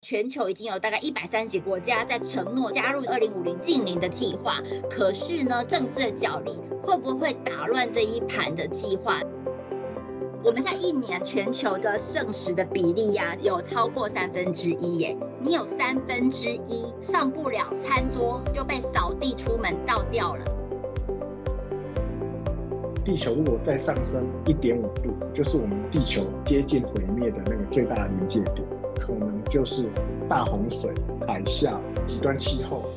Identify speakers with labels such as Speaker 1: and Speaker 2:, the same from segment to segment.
Speaker 1: 全球已经有大概一百三十国家在承诺加入二零五零净零的计划，可是呢，政治的角力会不会打乱这一盘的计划？我们现在一年全球的剩食的比例呀、有超过三分之一耶。你有三分之一上不了餐桌，就被扫地出门倒掉了。
Speaker 2: 地球如果再上升一点五度，就是我们地球接近毁灭的那个最大的临界点，就是大洪水、海啸、极端气候。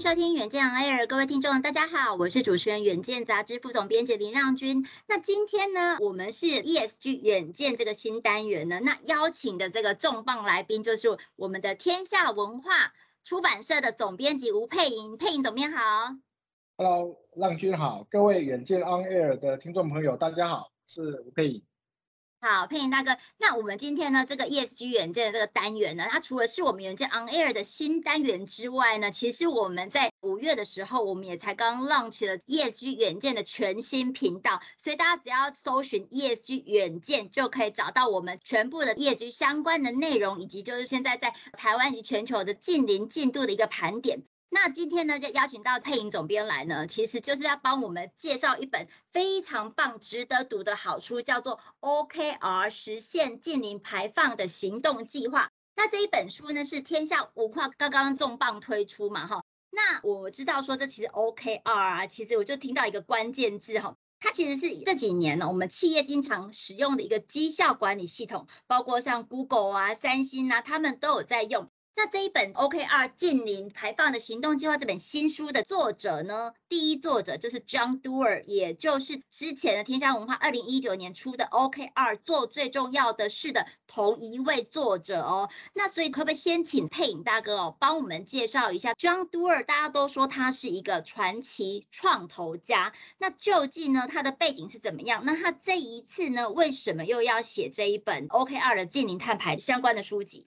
Speaker 1: 收听远见 On Air，各位听众，大家好，我是主持人远见杂志副总编辑林让君。那今天呢，我们是 ESG 远见这个新单元呢，那邀请的这个重磅来宾就是我们的天下文化出版社的总编辑吴佩莹，佩莹总编好。
Speaker 2: Hello，让君好，各位远见 On Air 的听众朋友，大家好，是吴佩颖。
Speaker 1: 好，佩颖大哥，那我们今天呢，这个 ESG 远见的这个单元呢，它除了是我们远见 On Air 的新单元之外呢，其实我们在五月的时候，我们也才刚 launch 了 ESG 远见的全新频道，所以大家只要搜寻 ESG 远见，就可以找到我们全部的 ESG 相关的内容，以及就是现在在台湾以及全球的近零进度的一个盘点。那今天呢，就邀请到配音总编来呢，其实就是要帮我们介绍一本非常棒、值得读的好书，叫做《OKR 实现净零排放的行动计划》。那这一本书呢，是天下文化刚刚重磅推出嘛，哈。那我知道说，这其实 OKR 啊，其实我就听到一个关键字哈，它其实是这几年呢，我们企业经常使用的一个绩效管理系统，包括像 Google 啊、三星啊，他们都有在用。那这一本 OKR 近零排放的行动计划这本新书的作者呢，第一作者就是 John Doer，也就是之前的天下文化二零一九年出的 OKR 做最重要的事的同一位作者哦。那所以可不可以先请佩影大哥哦，帮我们介绍一下 John Doer？大家都说他是一个传奇创投家，那究竟呢他的背景是怎么样？那他这一次呢，为什么又要写这一本 OKR 的近零碳排相关的书籍？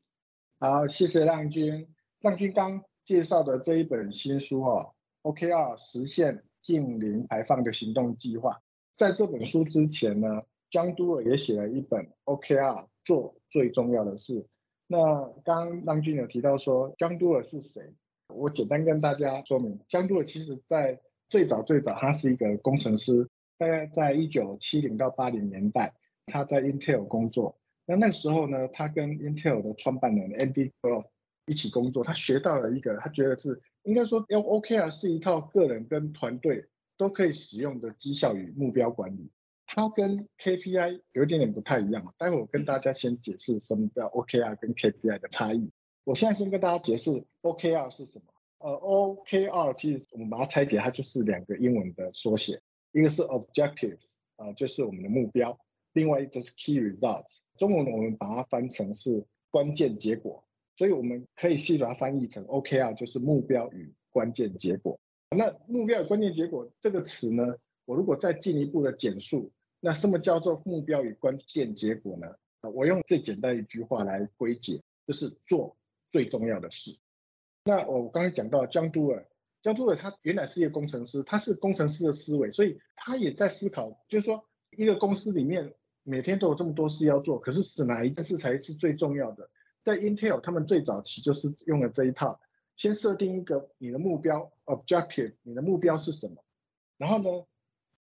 Speaker 2: 好，谢谢浪君。浪君刚介绍的这一本新书哦，OKR 实现近零排放的行动计划。在这本书之前呢江都尔也写了一本 OKR 做最重要的事。那刚刚让均有提到说江都尔是谁？我简单跟大家说明江都尔其实在最早最早，他是一个工程师，大概在一九七零到八零年代，他在 Intel 工作。那那个时候呢，他跟 Intel 的创办人 Andy Grove 一起工作，他学到了一个，他觉得是应该说 OKR 是一套个人跟团队都可以使用的绩效与目标管理。它跟 KPI 有一点点不太一样，待会我跟大家先解释什么叫 OKR 跟 KPI 的差异。我现在先跟大家解释 OKR 是什么。呃，OKR 其实我们把它拆解，它就是两个英文的缩写，一个是 Objectives、呃，就是我们的目标，另外一个是 Key Results。中文我们把它翻成是关键结果，所以我们可以细把它翻译成 OKR，就是目标与关键结果。那目标与关键结果这个词呢，我如果再进一步的简述，那什么叫做目标与关键结果呢？我用最简单一句话来归结，就是做最重要的事。那我刚才讲到江都尔，江都尔他原来是一个工程师，他是工程师的思维，所以他也在思考，就是说一个公司里面。每天都有这么多事要做，可是是哪一件事才是最重要的？在 Intel，他们最早期就是用了这一套，先设定一个你的目标 objective，你的目标是什么？然后呢，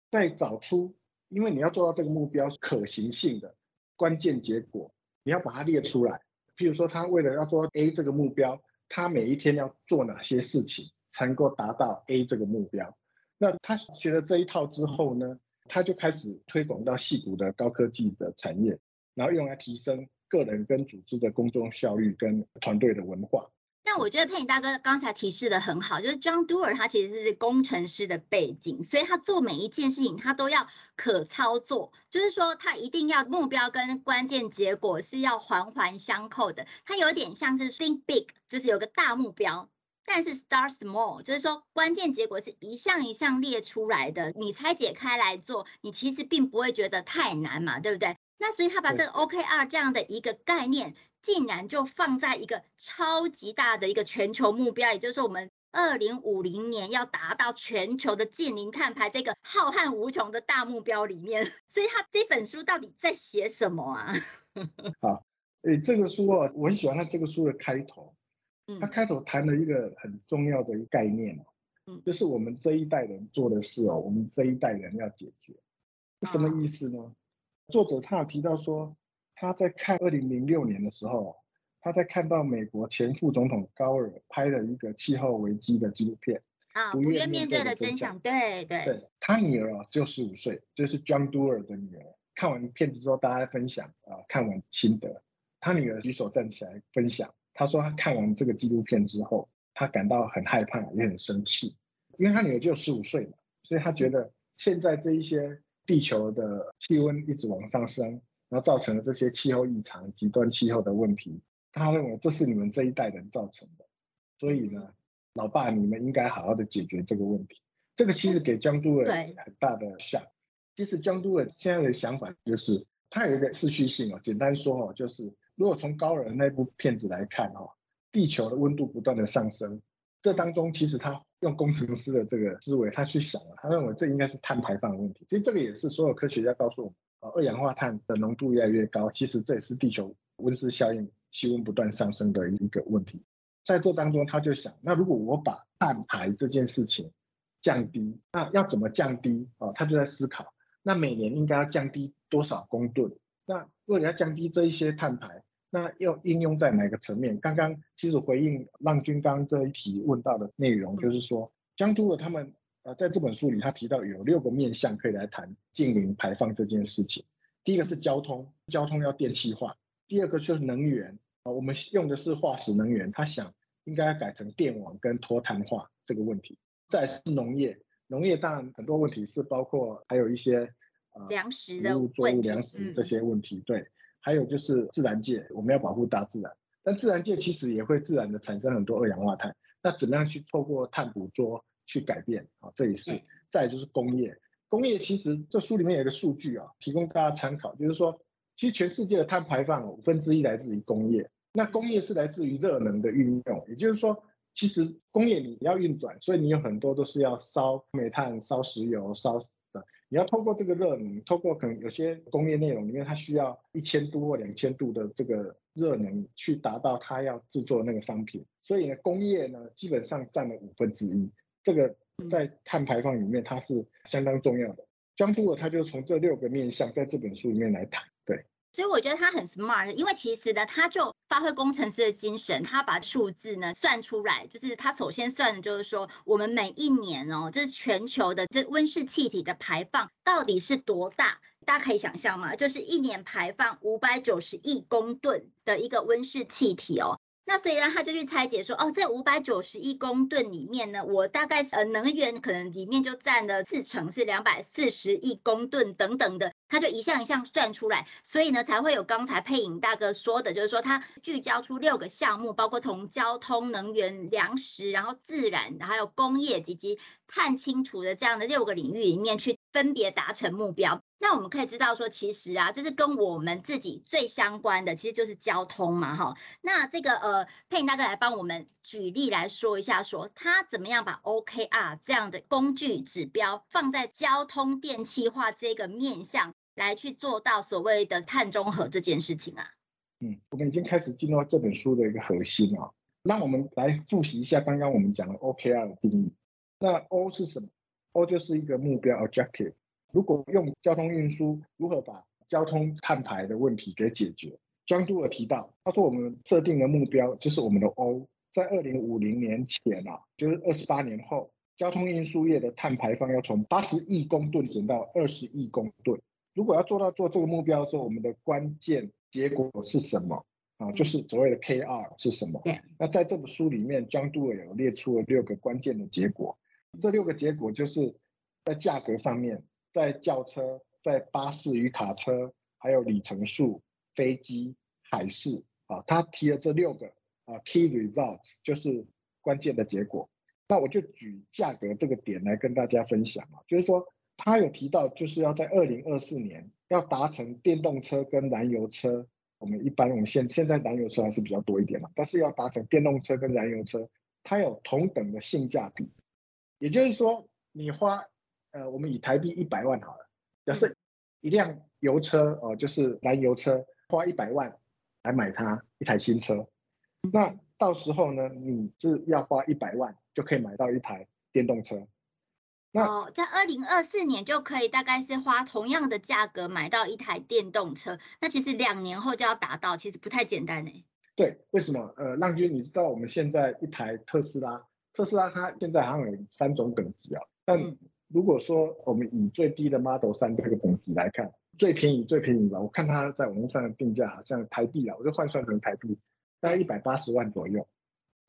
Speaker 2: 再找出，因为你要做到这个目标可行性的关键结果，你要把它列出来。譬如说，他为了要做 A 这个目标，他每一天要做哪些事情才能够达到 A 这个目标？那他学了这一套之后呢？他就开始推广到细谷的高科技的产业，然后用来提升个人跟组织的工作效率跟团队的文化。
Speaker 1: 但我觉得佩影大哥刚才提示的很好，就是 John Doerr 他其实是工程师的背景，所以他做每一件事情他都要可操作，就是说他一定要目标跟关键结果是要环环相扣的。他有点像是 Think Big，就是有个大目标，但是 Start Small，就是说关键结果是一项一项列出来的，你拆解开来做，你其实并不会觉得太难嘛，对不对？那所以他把这个 OKR 这样的一个概念。竟然就放在一个超级大的一个全球目标，也就是说，我们二零五零年要达到全球的近零碳排这个浩瀚无穷的大目标里面。所以，他这本书到底在写什么啊？
Speaker 2: 好，诶，这个书啊，我很喜欢他这个书的开头。嗯，他开头谈了一个很重要的一个概念，嗯，就是我们这一代人做的事哦，我们这一代人要解决，什么意思呢？哦，作者他有提到说。他在看二零零六年的时候，他在看到美国前副总统高尔拍了一个气候危机的纪录片
Speaker 1: 啊，不愿面对的真相。对对，对，
Speaker 2: 他女儿啊，就十五岁，就是 John Doerr 的女儿。看完片子之后，大家分享啊，看完心得。他女儿举手站起来分享，他说他看完这个纪录片之后，他感到很害怕，也很生气，因为他女儿只有十五岁嘛，所以他觉得现在这一些地球的气温一直往上升。然后造成了这些气候异常、极端气候的问题，他认为这是你们这一代人造成的，所以呢，老爸你们应该好好的解决这个问题。这个其实给江都尔很大的 shock。其实江都尔现在的想法就是，他有一个持续性哦，简单说哦，就是如果从高人那部片子来看哦，地球的温度不断的上升，这当中其实他用工程师的这个思维，他去想了，他认为这应该是碳排放的问题。其实这个也是所有科学家告诉我们。二氧化碳的浓度越来越高，其实这也是地球温室效应、气温不断上升的一个问题。在这当中，他就想，那如果我把碳排这件事情降低，那要怎么降低啊？他就在思考，那每年应该要降低多少公吨？那如果你要降低这一些碳排，那要应用在哪个层面？刚刚其实回应浪军刚这一题问到的内容，就是说江都的他们。呃，在这本书里，他提到有六个面向可以来谈近零排放这件事情。第一个是交通，交通要电气化；第二个就是能源，啊，我们用的是化石能源，他想应该要改成电网跟脱碳化这个问题。再是农业，农业当然很多问题是包括还有一些呃
Speaker 1: 粮食
Speaker 2: 作物粮食这些问题。对，还有就是自然界，我们要保护大自然，但自然界其实也会自然的产生很多二氧化碳。那怎么样去透过碳捕捉？去改变啊，这也是。再就是工业，工业其实这书里面有一个数据啊，提供大家参考，就是说，其实全世界的碳排放五分之一来自于工业，那工业是来自于热能的运用，也就是说，其实工业你要运转，所以你有很多都是要烧煤炭、烧石油、烧的，你要透过这个热能，透过可能有些工业内容里面它需要一千度或两千度的这个热能去达到它要制作的那个商品，所以呢，工业呢基本上占了五分之一。这个在碳排放里面，它是相当重要的。江都尔他就从这六个面向，在这本书里面来谈。对，
Speaker 1: 所以我觉得他很 smart，因为其实呢，他就发挥工程师的精神，他把数字呢算出来，就是他首先算的就是说，我们每一年哦，这是全球的这温室气体的排放到底是多大？大家可以想象吗，就是一年排放五百九十亿公吨的一个温室气体哦。那所以呢，他就去拆解说，哦，这五百九十亿公吨里面呢，我大概呃能源可能里面就占了四成，是两百四十亿公吨等等的，他就一项一项算出来，所以呢才会有刚才佩颖大哥说的，就是说他聚焦出六个项目，包括从交通、能源、粮食，然后自然，还有工业以及碳清除的这样的六个领域里面去分别达成目标。那我们可以知道说，其实啊，就是跟我们自己最相关的，其实就是交通嘛，哈。那这个呃，佩颖大哥来帮我们举例来说一下说，他怎么样把 OKR 这样的工具指标放在交通电气化这个面向来去做到所谓的碳中和这件事情啊。
Speaker 2: 嗯，我们已经开始进入到这本书的一个核心啊。那我们来复习一下刚刚我们讲的 OKR 的定义。那 O 是什么？O 就是一个目标 （objective）。如果用交通运输，如何把交通碳排的问题给解决？江都尔提到，他说我们设定的目标就是我们的 O，在二零五零年前啊，就是二十八年后，交通运输业的碳排放要从八十亿公吨减到二十亿公吨。如果要做到做这个目标的时候，我们的关键结果是什么？啊，就是所谓的 KR 是什么？
Speaker 1: 对。
Speaker 2: 那在这本书里面，John Doerr 有列出了六个关键的结果。这六个结果就是在价格上面，在轿车、在巴士与卡车，还有里程数、飞机、海事啊，他提了这六个啊 key results，就是关键的结果。那我就举价格这个点来跟大家分享啊，就是说他有提到，就是要在二零二四年要达成电动车跟燃油车。我们一般，我们现现在燃油车还是比较多一点嘛，但是要达成电动车跟燃油车，它有同等的性价比，也就是说，你花，呃，我们以台币一百万好了，假设一辆油车哦，就是燃油车，花一百万来买它一台新车，那到时候呢，你是要花一百万就可以买到一台电动车。
Speaker 1: 那哦，在二零二四年就可以大概是花同样的价格买到一台电动车，那其实两年后就要达到，其实不太简单呢。
Speaker 2: 对，为什么？呃，浪君，你知道我们现在一台特斯拉，特斯拉它现在好像有三种等级啊。但如果说我们以最低的 Model 3这个等级来看，最便宜最便宜吧，我看它在网络上的定价好像台币啊，我就换算成台币，大概一百八十万左右。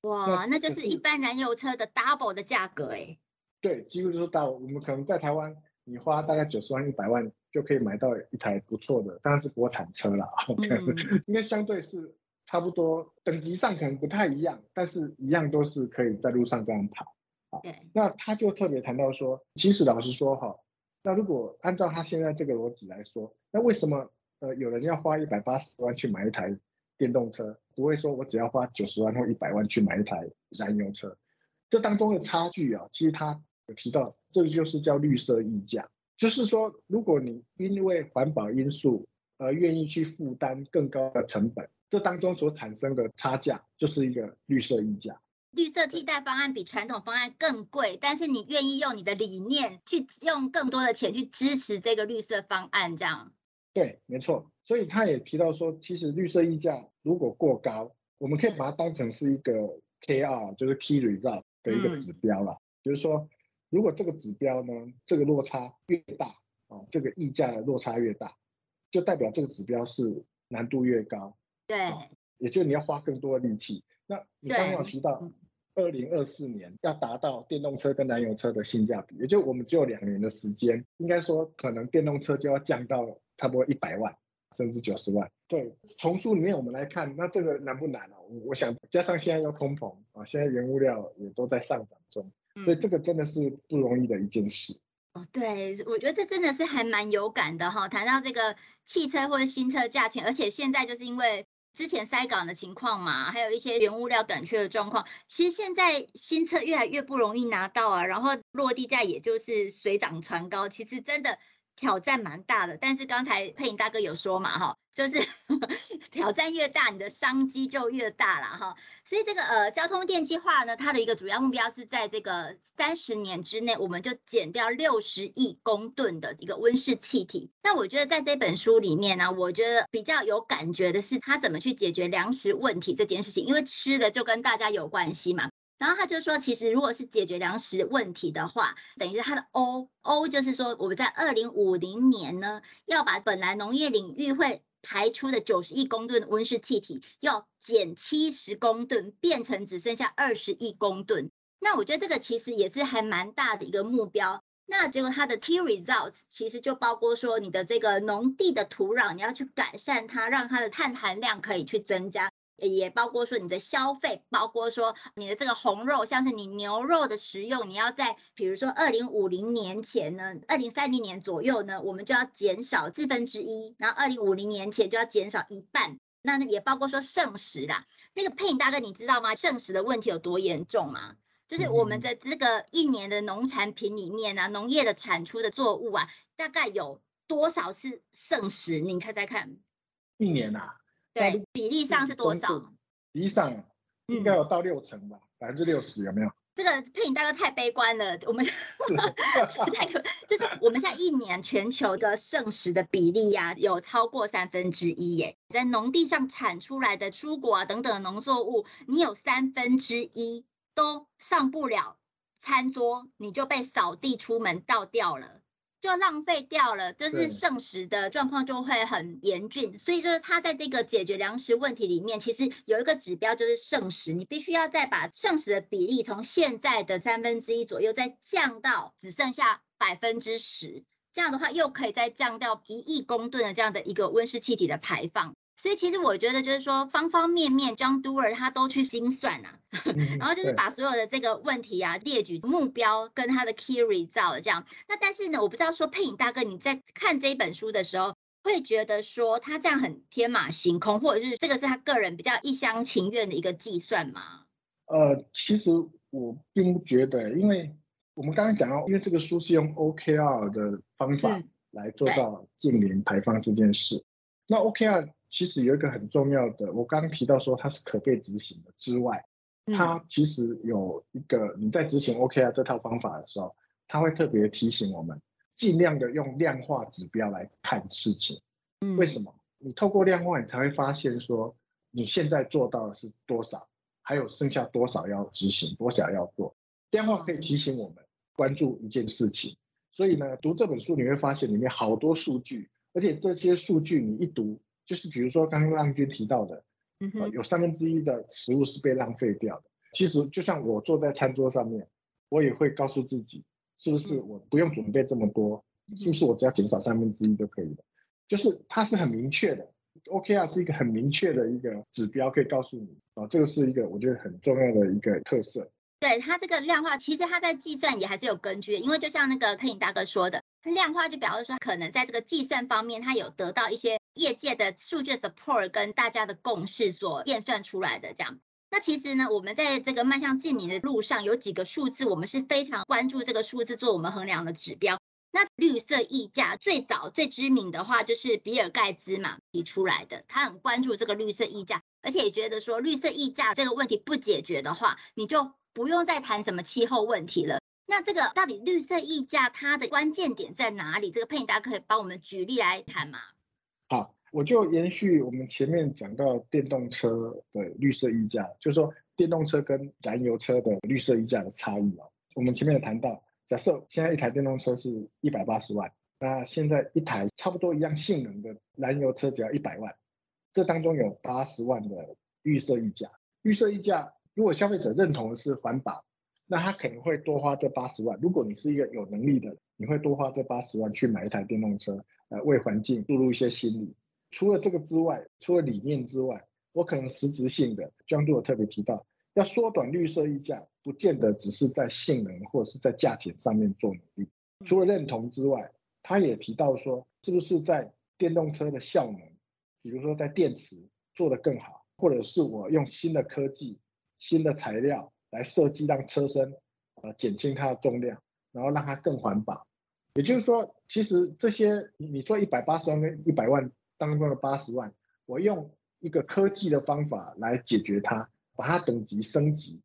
Speaker 1: 哇，那就是一般燃油车的 double 的价格哎。
Speaker 2: 对，几乎就是 double 我们可能在台湾，你花大概九十万、一百万就可以买到一台不错的，当然是国产车啦。嗯，应该相对是差不多，等级上可能不太一样，但是一样都是可以在路上这样跑。
Speaker 1: 对，
Speaker 2: 那他就特别谈到说，其实老实说哈，那如果按照他现在这个逻辑来说，那为什么呃有人要花一百八十万去买一台电动车，不会说我只要花九十万或一百万去买一台燃油车？这当中的差距啊，其实他。有提到，这个就是叫绿色溢价，就是说，如果你因为环保因素而愿意去负担更高的成本，这当中所产生的差价就是一个绿色溢价。
Speaker 1: 绿色替代方案比传统方案更贵，但是你愿意用你的理念去用更多的钱去支持这个绿色方案，这样？
Speaker 2: 对，没错。所以他也提到说，其实绿色溢价如果过高，我们可以把它当成是一个 KR，就是 Key Result 的一个指标了，嗯、就是说。如果这个指标呢，这个落差越大，啊，这个溢价的落差越大，就代表这个指标是难度越高。
Speaker 1: 对，
Speaker 2: 也就你要花更多的力气。那你刚刚有提到，二零二四年要达到电动车跟燃油车的性价比，也就我们只有两年的时间，应该说可能电动车就要降到差不多一百万，甚至九十万。对，从书里面我们来看，那这个难不难啊？我想加上现在又通膨啊，现在原物料也都在上涨中。所以这个真的是不容易的一件事。
Speaker 1: 哦，对，我觉得这真的是还蛮有感的哈。谈到这个汽车或者新车价钱，而且现在就是因为之前塞港的情况嘛，还有一些原物料短缺的状况，其实现在新车越来越不容易拿到啊，然后落地价也就是水涨船高，其实真的。挑战蛮大的，但是刚才佩颖大哥有说嘛，哈，就是 挑战越大，你的商机就越大了，哈。所以这个呃，交通电气化呢，它的一个主要目标是在这个三十年之内，我们就减掉六十亿公吨的一个温室气体。那我觉得在这本书里面呢，我觉得比较有感觉的是，它怎么去解决粮食问题这件事情，因为吃的就跟大家有关系嘛。然后他就说，其实如果是解决粮食问题的话，等于是它的 O O 就是说，我们在二零五零年呢，要把本来农业领域会排出的九十亿公吨的温室气体，要减七十公吨，变成只剩下二十亿公吨。那我觉得这个其实也是还蛮大的一个目标。那结果它的 key results 其实就包括说，你的这个农地的土壤，你要去改善它，让它的碳含量可以去增加。也包括说你的消费，包括说你的这个红肉，像是你牛肉的食用，你要在比如说二零五零年前呢，二零三零年左右呢，我们就要减少四分之一，然后二零五零年前就要减少一半。那也包括说剩食啦，那个佩颖大哥你知道吗？剩食的问题有多严重吗？就是我们的这个一年的农产品里面啊，农业的产出的作物啊，大概有多少是剩食？你猜猜看？
Speaker 2: 一年啊？
Speaker 1: 对，比例上是多少？
Speaker 2: 比例上应该有到六成吧，百分之六十有没有？
Speaker 1: 这个佩颖大哥太悲观了，我们 太可就是我们现在一年全球的剩食的比例呀、啊，有超过三分之一耶。在农地上产出来的蔬果啊等等的农作物，你有三分之一都上不了餐桌，你就被扫地出门倒掉了。就浪费掉了，就是剩食的状况就会很严峻。所以就是他在这个解决粮食问题里面，其实有一个指标就是剩食，你必须要再把剩食的比例从现在的三分之一左右再降到只剩下百分之十，这样的话又可以再降掉一亿公吨的这样的一个温室气体的排放。所以其实我觉得就是说，方方面面，John Doerr 他都去精算呐、啊，然后就是把所有的这个问题啊列举目标跟他的 key result 这样。那但是呢，我不知道说佩影大哥你在看这一本书的时候，会觉得说他这样很天马行空，或者是这个是他个人比较一厢情愿的一个计算吗？
Speaker 2: 呃，其实我并不觉得，因为我们刚刚讲到，因为这个书是用 OKR 的方法来做到净零排放这件事，嗯、那 OKR。其实有一个很重要的，我刚刚提到说它是可被执行的之外，它其实有一个你在执行 OKR 这套方法的时候，它会特别提醒我们，尽量的用量化指标来看事情。为什么？你透过量化，你才会发现说你现在做到的是多少，还有剩下多少要执行，多少要做。量化可以提醒我们关注一件事情。所以呢，读这本书你会发现里面好多数据，而且这些数据你一读。就是比如说刚刚浪君提到的，呃，有三分之一的食物是被浪费掉的。其实就像我坐在餐桌上面，我也会告诉自己，是不是我不用准备这么多，是不是我只要减少三分之一就可以了？就是它是很明确的，OKR 是一个很明确的一个指标，可以告诉你啊，这个是一个我觉得很重要的一个特色。
Speaker 1: 对，它这个量化，其实它在计算也还是有根据的，因为就像那个佩影大哥说的。量化就表示说，可能在这个计算方面，它有得到一些业界的数据 support 跟大家的共识所验算出来的这样。那其实呢，我们在这个迈向净零的路上，有几个数字，我们是非常关注这个数字做我们衡量的指标。那绿色溢价最早最知名的话，就是比尔盖茨嘛提出来的，他很关注这个绿色溢价，而且也觉得说绿色溢价这个问题不解决的话，你就不用再谈什么气候问题了。那这个到底绿色溢价它的关键点在哪里？这个佩颖大家可以帮我们举例来谈吗？
Speaker 2: 好，我就延续我们前面讲到电动车的绿色溢价，就是说电动车跟燃油车的绿色溢价的差异哦。我们前面有谈到，假设现在一台电动车是一百八十万，那现在一台差不多一样性能的燃油车只要一百万，这当中有八十万的绿色溢价。绿色溢价如果消费者认同的是环保。那他可能会多花这八十万。如果你是一个有能力的，你会多花这八十万去买一台电动车，呃，为环境注入一些心力。除了这个之外，除了理念之外，我可能实质性的，John Doerr 特别提到，要缩短绿色溢价，不见得只是在性能或者是在价钱上面做努力。除了认同之外，他也提到说，是不是在电动车的效能，比如说在电池做得更好，或者是我用新的科技、新的材料。来设计让车身，呃，减轻它的重量，然后让它更环保。也就是说，其实这些你说一百八十万跟一百万当中的八十万，我用一个科技的方法来解决它，把它等级升级，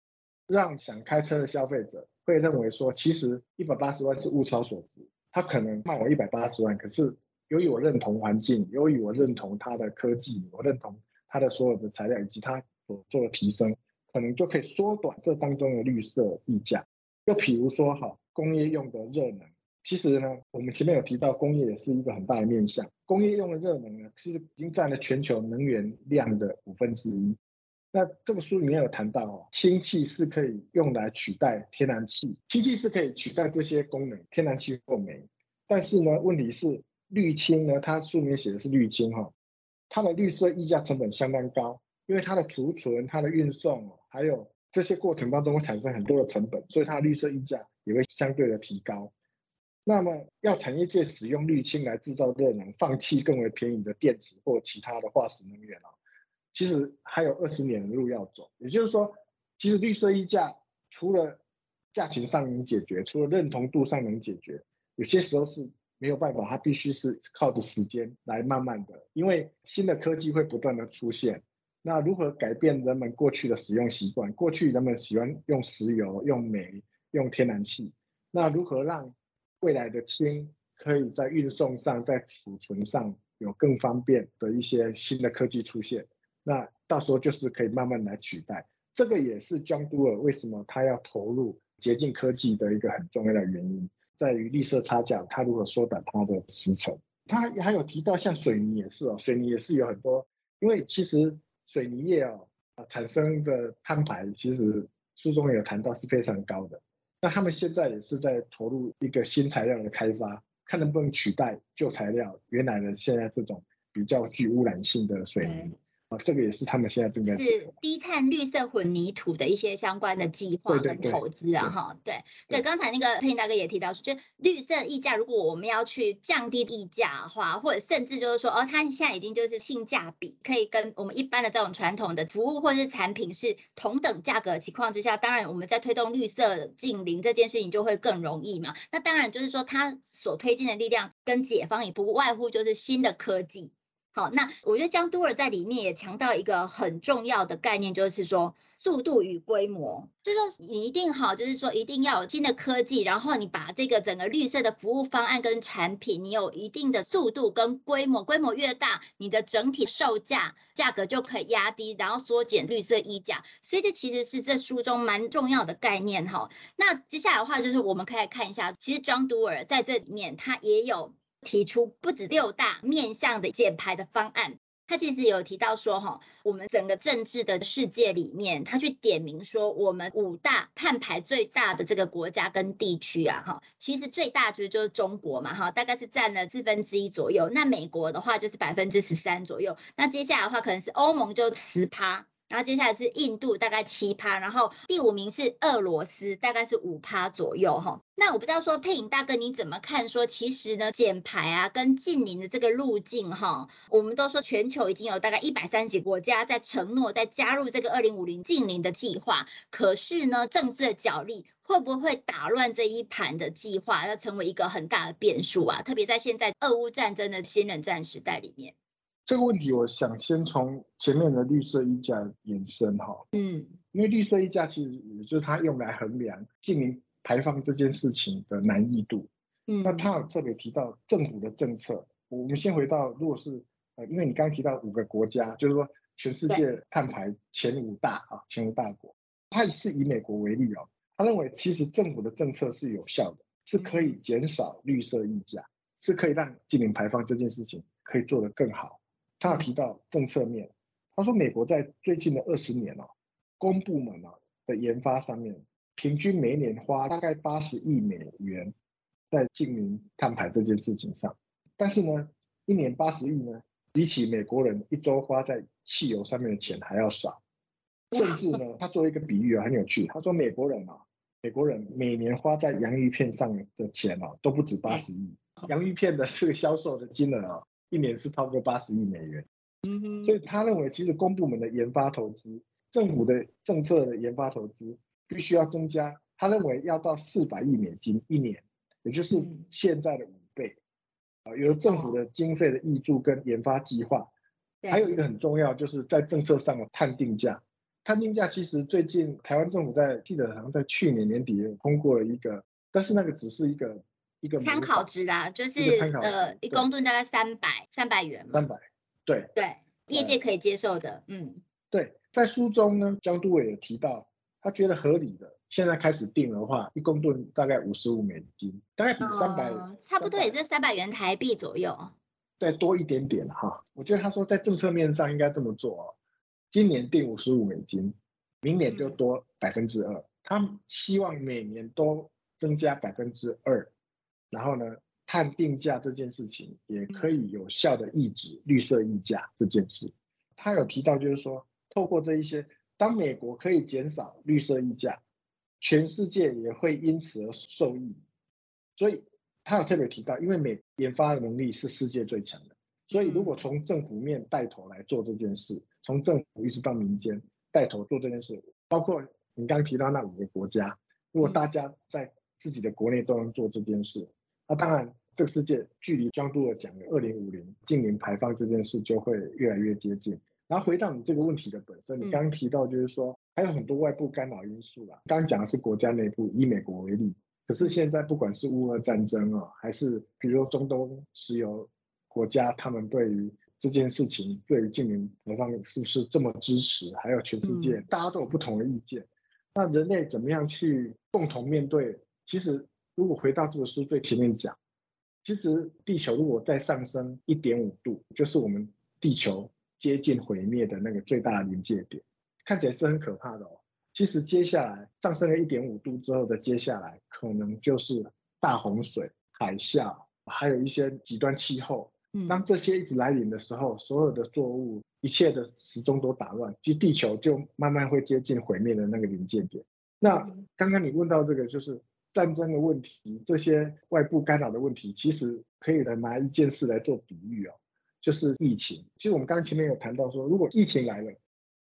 Speaker 2: 让想开车的消费者会认为说，其实一百八十万是物超所值。他可能卖我一百八十万，可是由于我认同环境，由于我认同它的科技，我认同它的所有的材料以及它所做的提升。可能就可以缩短这当中的绿色溢价。又比如说，哈，工业用的热能，其实呢，我们前面有提到，工业也是一个很大的面向。工业用的热能呢，其实已经占了全球能源量的五分之一。那这个书里面有谈到，哦，氢气是可以用来取代天然气，氢气是可以取代这些功能，天然气或煤。但是呢，问题是绿氢呢，它书里面写的是绿氢，哈，它的绿色溢价成本相当高。因为它的储存、它的运送，还有这些过程当中会产生很多的成本，所以它的绿色溢价也会相对的提高。那么，要产业界使用绿氢来制造热能，放弃更为便宜的电池或其他的化石能源啊，其实还有二十年的路要走。也就是说，其实绿色溢价除了价钱上能解决，除了认同度上能解决，有些时候是没有办法，它必须是靠着时间来慢慢的，因为新的科技会不断的出现。那如何改变人们过去的使用习惯？过去人们喜欢用石油、用煤、用天然气。那如何让未来的氢可以在运送上、在储存上有更方便的一些新的科技出现？那到时候就是可以慢慢来取代。这个也是江都尔为什么他要投入洁净科技的一个很重要的原因。在于绿色差价，它如何缩短它的时程。它还有提到像水泥也是哦，水泥也是有很多，因为其实水泥业哦，产生的碳排，其实书中有谈到是非常高的。那他们现在也是在投入一个新材料的开发，看能不能取代旧材料原来的现在这种比较具污染性的水泥。啊，这个也是他们现在正在
Speaker 1: 是低碳绿色混凝土的一些相关的计划跟投资啊，哈，对对，刚才那个佩颖大哥也提到说，就绿色溢价，如果我们要去降低溢价的话，或者甚至就是说，哦，它现在已经就是性价比可以跟我们一般的这种传统的服务或者是产品是同等价格的情况之下，当然我们在推动绿色近零这件事情就会更容易嘛。那当然就是说，它所推进的力量跟解方也不外乎就是新的科技。好，那我觉得江都尔在里面也强调一个很重要的概念，就是说速度与规模，就是说你一定好，就是说一定要有新的科技，然后你把这个整个绿色的服务方案跟产品，你有一定的速度跟规模，规模越大，你的整体售价价格就可以压低，然后缩减绿色溢价，所以这其实是这书中蛮重要的概念哈。那接下来的话，就是我们可以看一下，其实姜都尔在这里面他也有。提出不止六大面向的减排的方案，他其实有提到说，哈，我们整个政治的世界里面，他去点名说，我们五大碳排最大的这个国家跟地区啊，哈，其实最大就是就是中国嘛，哈，大概是占了四分之一左右。那美国的话就是百分之十三左右。那接下来的话，可能是欧盟就十趴。然后接下来是印度，大概七趴，然后第五名是俄罗斯，大概是五趴左右哈。那我不知道说佩影大哥你怎么看？说其实呢，减排啊跟净零的这个路径哈，我们都说全球已经有大概一百三十几个国家在承诺在加入这个二零五零净零的计划，可是呢，政治的角力会不会打乱这一盘的计划，要成为一个很大的变数啊？特别在现在俄乌战争的新冷战时代里面。
Speaker 2: 这个问题，我想先从前面的绿色溢价延伸哈，嗯，因为绿色溢价其实也就是它用来衡量净零排放这件事情的难易度，嗯，那他有特别提到政府的政策，我们先回到，如果是呃，因为你刚刚提到五个国家，就是说全世界碳排前五大啊，前五大国，他是以美国为例哦，他认为其实政府的政策是有效的，是可以减少绿色溢价，是可以让净零排放这件事情可以做得更好。他有提到政策面，他说美国在最近的二十年哦，公部门啊的研发上面，平均每年花大概八十亿美元在净零碳排这件事情上，但是呢，一年八十亿呢，比起美国人一周花在汽油上面的钱还要少，甚至呢，他做一个比喻啊，很有趣，他说美国人啊，美国人每年花在洋芋片上的钱啊，都不止八十亿，洋芋片的这个销售的金额啊。一年是超过八十亿美元，嗯哼，所以他认为，其实公部门的研发投资、政府的政策的研发投资必须要增加。他认为要到四百亿美金一年，也就是现在的五倍。啊，有了政府的经费的挹注跟研发计划，还有一个很重要，就是在政策上的碳定价。碳定价其实最近台湾政府在记得好像在去年年底通过了一个，但是那个只是一个。一个参
Speaker 1: 考值啦，就是呃，一公吨大概三百三百元嘛。
Speaker 2: 三百，对对，
Speaker 1: 业界可以接受的，嗯，
Speaker 2: 对，在书中呢，江都伟也提到，他觉得合理的，现在开始定的话，一公吨大概五十五美金，大概比三百、嗯、
Speaker 1: 差不多也是三百元台币左右，
Speaker 2: 再多一点点哈。我觉得他说在政策面上应该这么做哦，今年定五十五美金，明年就多百分之二，他希望每年都增加百分之二。然后呢，碳定价这件事情也可以有效的抑制绿色溢价这件事。他有提到，就是说，透过这一些，当美国可以减少绿色溢价，全世界也会因此而受益。所以他有特别提到，因为美研发的能力是世界最强的，所以如果从政府面带头来做这件事，从政府一直到民间带头做这件事，包括你刚刚提到那五个国家，如果大家在自己的国内都能做这件事。那当然，这个世界距离姜都尔讲的二零五零净零排放这件事就会越来越接近。然后回到你这个问题的本身，你刚刚提到就是说还有很多外部干扰因素啦。刚刚讲的是国家内部，以美国为例，可是现在不管是乌俄战争啊，还是比如说中东石油国家，他们对于这件事情，对于净零排放是不是这么支持？还有全世界大家都有不同的意见。那人类怎么样去共同面对？其实。如果回到这个书最前面讲，其实地球如果再上升一点五度，就是我们地球接近毁灭的那个最大的临界点，看起来是很可怕的哦。其实接下来上升了一点五度之后的接下来，可能就是大洪水、海啸，还有一些极端气候。当这些一直来临的时候，所有的作物、一切的时钟都打乱，其实地球就慢慢会接近毁灭的那个临界点。那刚刚你问到这个，就是战争的问题，这些外部干扰的问题，其实可以来拿一件事来做比喻哦，就是疫情。其实我们刚刚前面有谈到说，如果疫情来了，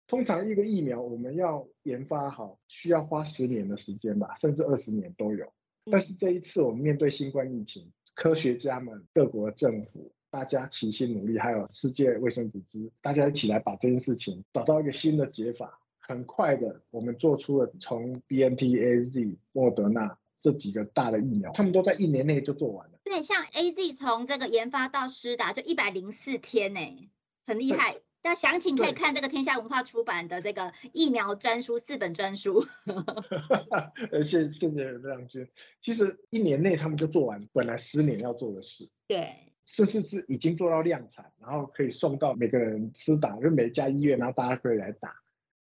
Speaker 2: 通常一个疫苗我们要研发好，需要花十年的时间吧，甚至二十年都有。但是这一次我们面对新冠疫情，科学家们、各国政府。大家齐心努力，还有世界卫生组织，大家一起来把这件事情找到一个新的解法。很快的，我们做出了从 BNT、AZ、莫德纳这几个大的疫苗，他们都在一年内就做完了。
Speaker 1: 对，像 AZ 从这个研发到施打就一百零四天呢，很厉害。那详情可以看这个天下文化出版的这个疫苗专书四本专书。
Speaker 2: 呃，谢谢谢亮君。其实一年内他们就做完，本来十年要做的事。
Speaker 1: 对。
Speaker 2: 甚至是已经做到量产，然后可以送到每个人施打，就每家医院，然后大家可以来打。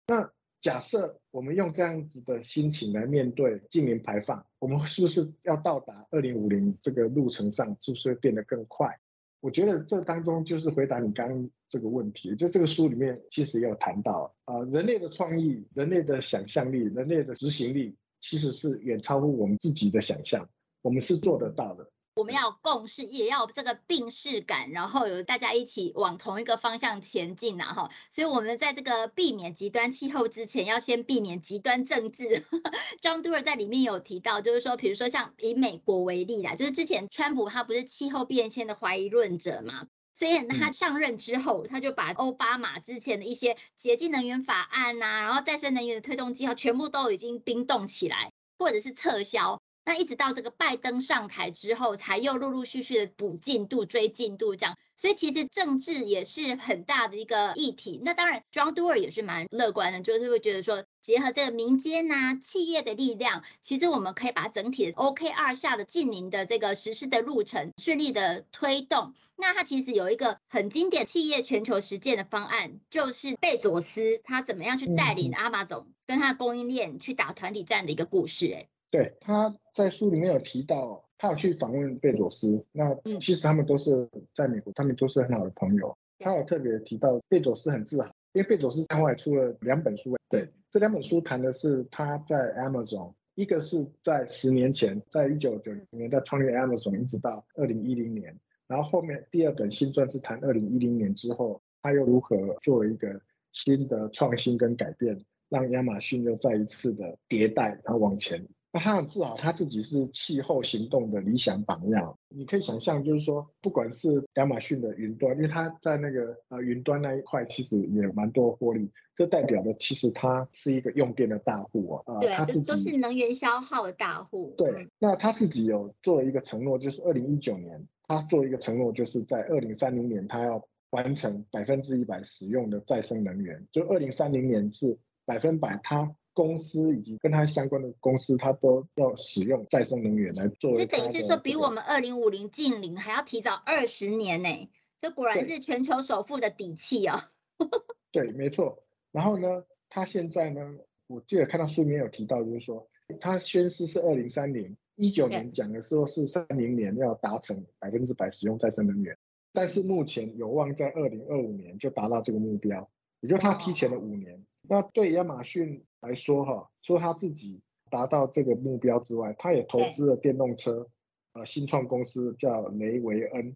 Speaker 2: 那假设我们用这样子的心情来面对净零排放，我们是不是要到达二零五零这个路程上，是不是会变得更快？我觉得这当中就是回答你刚刚这个问题。就这个书里面其实也有谈到啊，人类的创意、人类的想象力、人类的执行力，其实是远超乎我们自己的想象，我们是做得到的。
Speaker 1: 我们要共事，也要这个病视感，然后有大家一起往同一个方向前进呐，哈。所以，我们在这个避免极端气候之前，要先避免极端政治。张杜尔在里面有提到，就是说，比如说像以美国为例啦，就是之前川普他不是气候变迁的怀疑论者嘛，所以他上任之后，他就把奥巴马之前的一些洁净能源法案呐，然后再生能源的推动计划，全部都已经冰冻起来，或者是撤销。那一直到这个拜登上台之后，才又陆陆续续的补进度、追进度这样，所以其实政治也是很大的一个议题。那当然，John Doerr 也是蛮乐观的，就是会觉得说，结合这个民间呐、啊、企业的力量，其实我们可以把整体的 OKR 下的近邻的这个实施的路程顺利的推动。那他其实有一个很经典企业全球实践的方案，就是贝佐斯他怎么样去带领 Amazon 跟他的供应链去打团体战的一个故事，哎。
Speaker 2: 对，他在书里面有提到，他有去访问贝佐斯。那其实他们都是在美国，他们都是很好的朋友。他有特别提到贝佐斯很自豪，因为贝佐斯另外出了两本书。对，这两本书谈的是他在 Amazon，一个是在十年前，在一九九零年代创立 Amazon，一直到二零一零年。然后后面第二本新传是谈二零一零年之后，他又如何做了一个新的创新跟改变，让亚马逊又再一次的迭代，然后往前。那他很自豪，他自己是气候行动的理想榜样。你可以想象，就是说，不管是亚马逊的云端，因为他在那个呃云端那一块，其实也蛮多获利。这代表的其实他是一个用电的大户啊。
Speaker 1: 对，
Speaker 2: 他自己
Speaker 1: 都是能源消耗的大户。
Speaker 2: 对，那他自己有做了一个承诺，就是二零一九年，他做一个承诺，就是在二零三零年，他要完成百分之一百使用的再生能源。就二零三零年是百分百他。公司以及跟它相关的公司，它都要使用再生能源来做。
Speaker 1: 就等于是说，比我们二零五零近零还要提早二十年呢。这果然是全球首富的底气哦！
Speaker 2: 对，没错。然后呢，他现在呢，我记得看到书里面有提到，就是说他宣誓是二零三零，一九年讲的时候是三零年要达成百分之百使用再生能源，但是目前有望在二零二五年就达到这个目标，也就是他提前了五年。那对亚马逊来说，哈，除了他自己达到这个目标之外，他也投资了电动车，呃，新创公司叫雷维恩，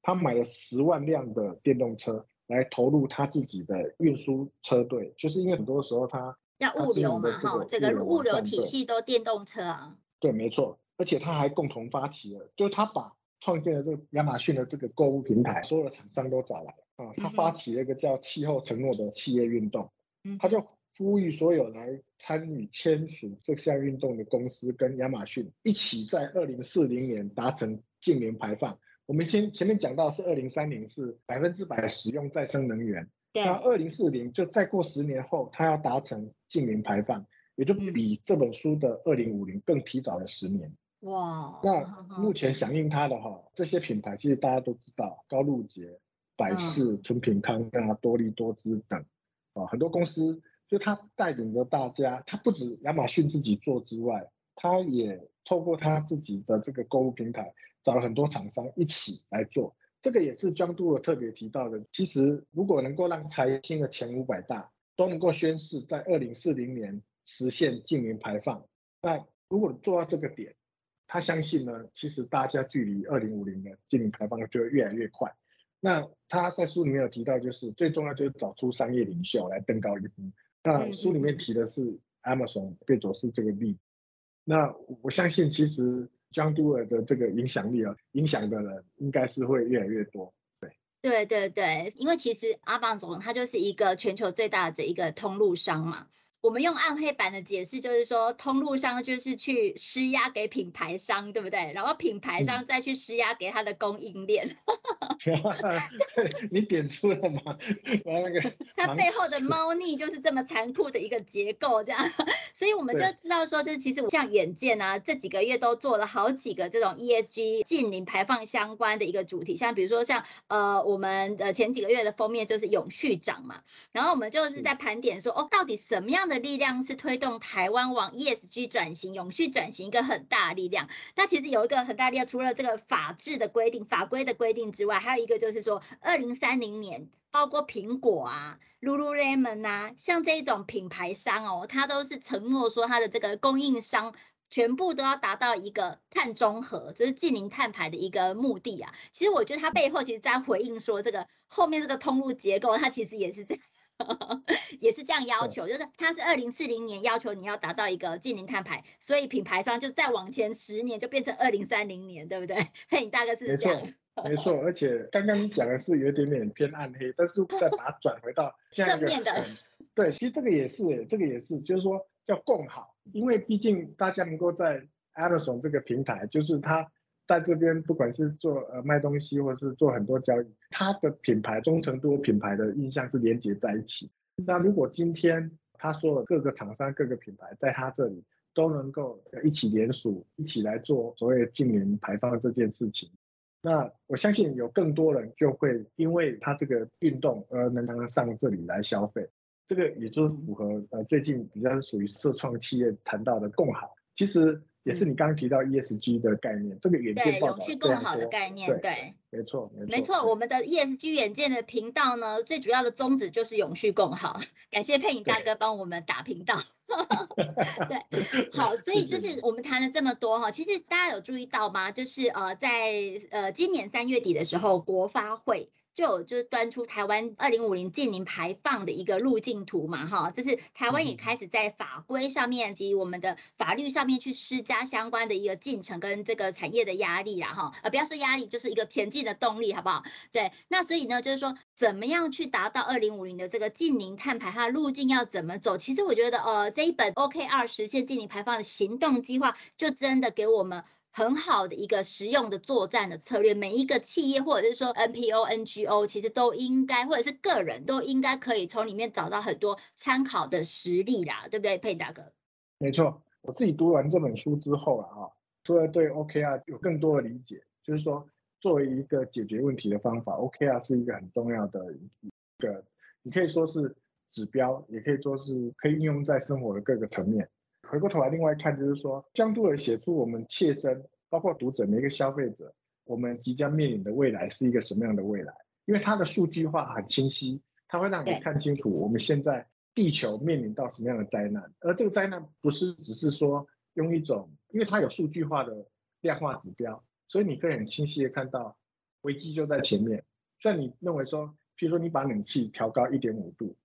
Speaker 2: 他买了十万辆的电动车来投入他自己的运输车队，就是因为很多时候他
Speaker 1: 要物流嘛，哈，这个物流体系都电动车啊。
Speaker 2: 对，没错，而且他还共同发起了，就是他把创建了这个亚马逊的这个购物平台，所有的厂商都找来啊，他发起了一个叫气候承诺的企业运动。他就呼吁所有来参与签署这项运动的公司跟亚马逊一起在二零四零年达成净零排放。我们先前面讲到是二零三零是百分之百使用再生能源，那二零四零就再过十年后，它要达成净零排放，也就比这本书的二零五零更提早了十年。
Speaker 1: 哇，
Speaker 2: 那目前响应它的哈，这些品牌其实大家都知道，高露洁、百事、纯品康啊、多利多滋等啊，很多公司就他带领着大家，他不止亚马逊自己做之外，他也透过他自己的这个购物平台，找了很多厂商一起来做。这个也是 John Doerr 特别提到的。其实如果能够让财新的前五百大都能够宣誓在二零四零年实现净零排放，那如果做到这个点，他相信呢，其实大家距离二零五零年净零排放就会越来越快。那他在书里面有提到，就是最重要就是找出商业领袖来登高一呼。那书里面提的是 Amazon 贝佐斯这个例子。那我相信，其实 John Doerr 的这个影响力啊，影响的人应该是会越来越多。对，
Speaker 1: 对对对，因为其实 Amazon 它就是一个全球最大的一个通路商嘛。我们用暗黑版的解释，就是说通路商就是去施压给品牌商，对不对？然后品牌商再去施压给他的供应链。
Speaker 2: 对，你点出了吗？那个，
Speaker 1: 它背后的猫腻就是这么残酷的一个结构，这样。所以我们就知道说，就是其实像远见啊，这几个月都做了好几个这种 ESG 近零排放相关的一个主题，像比如说像呃我们的前几个月的封面就是永续长嘛，然后我们就是在盘点说，哦，到底什么样的的力量是推动台湾往 ESG 转型、永续转型一个很大的力量。那其实有一个很大力量，除了这个法制的规定、法规的规定之外，还有一个就是说，二零三零年，包括苹果啊、Lululemon 啊，像这一种品牌商哦，它都是承诺说，它的这个供应商全部都要达到一个碳中和，就是净零碳排的一个目的啊。其实我觉得它背后其实在回应说，这个后面这个通路结构，它其实也是这。也是这样要求，就是它是二零四零年要求你要达到一个净零碳排，所以品牌商就再往前十年就变成二零三零年，对不对？所以你大概是这样。
Speaker 2: 没错，没错。而且刚刚你讲的是有点点偏暗黑，但是再把它 转回到
Speaker 1: 正面的。
Speaker 2: 对，其实这个也是，这个也是，就是说要共好，因为毕竟大家能够在 Amazon 这个平台，就是它。在这边，不管是做呃卖东西，或者是做很多交易，它的品牌忠诚度、品牌的印象是连接在一起。那如果今天他说了各个厂商、各个品牌在他这里都能够一起联署，一起来做所谓净零排放的这件事情，那我相信有更多人就会因为他这个运动而能够上这里来消费。这个也就是符合呃最近比较是属于社创企业谈到的共好。其实。也是你刚刚提到 ESG 的概念，这个远见报道
Speaker 1: 永续共好的概念，对，
Speaker 2: 对没错，没错，
Speaker 1: 没错。我们的 ESG 远见的频道呢，最主要的宗旨就是永续共好。感谢佩影大哥帮我们打频道。对，好，所以就是我们谈了这么多哈，其实大家有注意到吗？就是呃，在呃今年三月底的时候，国发会。就有就是端出台湾二零五零近零排放的一个路径图嘛，哈，就是台湾也开始在法规上面及我们的法律上面去施加相关的一个进程跟这个产业的压力啦，哈，呃，不要说压力，就是一个前进的动力，好不好？对，那所以呢，就是说怎么样去达到二零五零的这个近零碳排，它的路径要怎么走？其实我觉得，呃，这一本 OKR 实现近零排放的行动计划，就真的给我们。很好的一个实用的作战的策略，每一个企业或者是说 NPO、NGO，其实都应该，或者是个人都应该可以从里面找到很多参考的实例啦，对不对，佩大哥？
Speaker 2: 没错，我自己读完这本书之后啊，除了对 OKR 有更多的理解，就是说作为一个解决问题的方法，OKR 是一个很重要的一个，你可以说是指标，也可以说是可以应用在生活的各个层面。回过头来，另外看就是说，江都尔写出我们切身，包括读者每一个消费者，我们即将面临的未来是一个什么样的未来？因为它的数据化很清晰，它会让你看清楚我们现在地球面临到什么样的灾难。而这个灾难不是只是说用一种，因为它有数据化的量化指标，所以你可以很清晰的看到危机就在前面。虽然你认为说，譬如说你把冷气调高一点五度，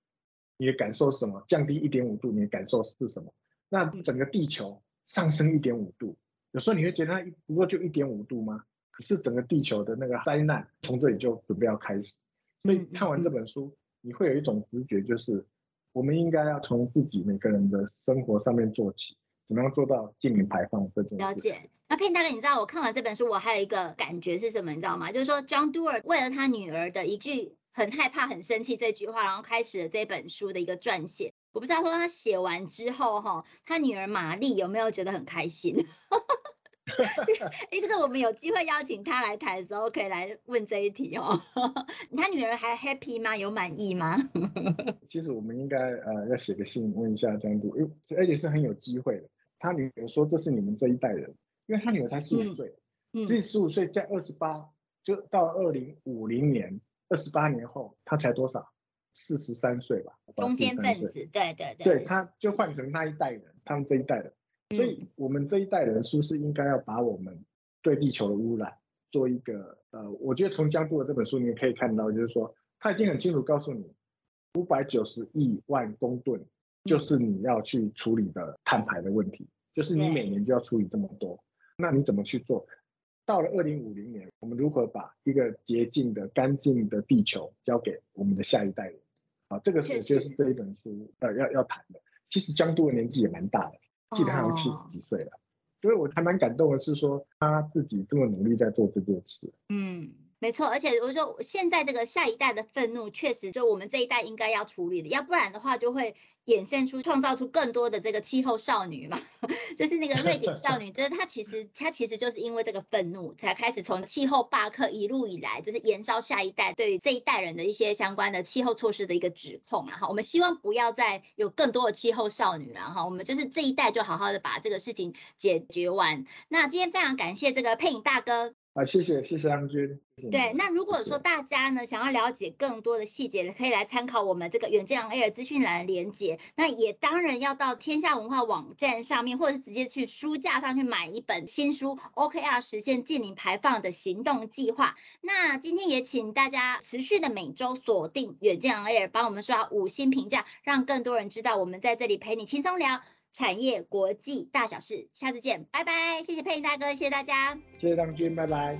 Speaker 2: 你的感受是什么？降低一点五度，你的感受是什么？那整个地球上升一点五度，有时候你会觉得它不过就一点五度吗？可是整个地球的那个灾难从这里就准备要开始。所以看完这本书，你会有一种直觉，就是我们应该要从自己每个人的生活上面做起，怎么样做到净零排放这件事。
Speaker 1: 了解。那佩大哥，你知道我看完这本书，我还有一个感觉是什么？你知道吗？就是说，John Doerr 为了他女儿的一句很害怕、很生气这句话，然后开始了这本书的一个撰写。我不知道说他写完之后哈，他女儿玛丽有没有觉得很开心？哎，这个我们有机会邀请他来谈的时候，可以来问这一题哦。他女儿还 happy 吗？有满意吗？
Speaker 2: 其实我们应该呃要写个信问一下江督，因为而且是很有机会的。他女儿说这是你们这一代人，因为他女儿才十五岁，这十五岁在二十八，就到二零五零年，二十八年后，他才多少？四十三岁吧。
Speaker 1: 中间分子，对对对。
Speaker 2: 对，他就换成那一代人，他们这一代人。所以，我们这一代人是不是应该要把我们对地球的污染做一个呃，我觉得从江督的这本书你也可以看到，就是说他已经很清楚告诉你，五百九十亿万公吨就是你要去处理的碳排的问题，就是你每年就要处理这么多，那你怎么去做？到了二零五零年，我们如何把一个洁净的、干净的地球交给我们的下一代人？啊，这个是就是这一本书呃要要谈的。其实江都的年纪也蛮大的。记得他有七十几岁了，所以我还蛮感动的是说他自己这么努力在做这件事。
Speaker 1: 嗯，没错，而且我说现在这个下一代的愤怒，确实就我们这一代应该要处理的，要不然的话就会。衍生出创造出更多的这个气候少女嘛，就是那个瑞典少女，就是她其实她其实就是因为这个愤怒，才开始从气候罢课一路以来，就是延烧下一代对于这一代人的一些相关的气候措施的一个指控啊。哈，我们希望不要再有更多的气候少女啊。哈，我们就是这一代就好好的把这个事情解决完。那今天非常感谢这个佩颖大哥。
Speaker 2: 啊，谢谢谢谢安君。
Speaker 1: 对，那如果说大家呢想要了解更多的细节，可以来参考我们这个远见 Air 资讯栏的连接。那也当然要到天下文化网站上面，或者是直接去书架上去买一本新书《OKR 实现净零排放的行动计划》。那今天也请大家持续的每周锁定远见 Air，帮我们刷五星评价，让更多人知道我们在这里陪你轻松聊产业国际大小事。下次见，拜拜！谢谢佩颖大哥，谢谢大家，
Speaker 2: 谢谢张军，拜拜。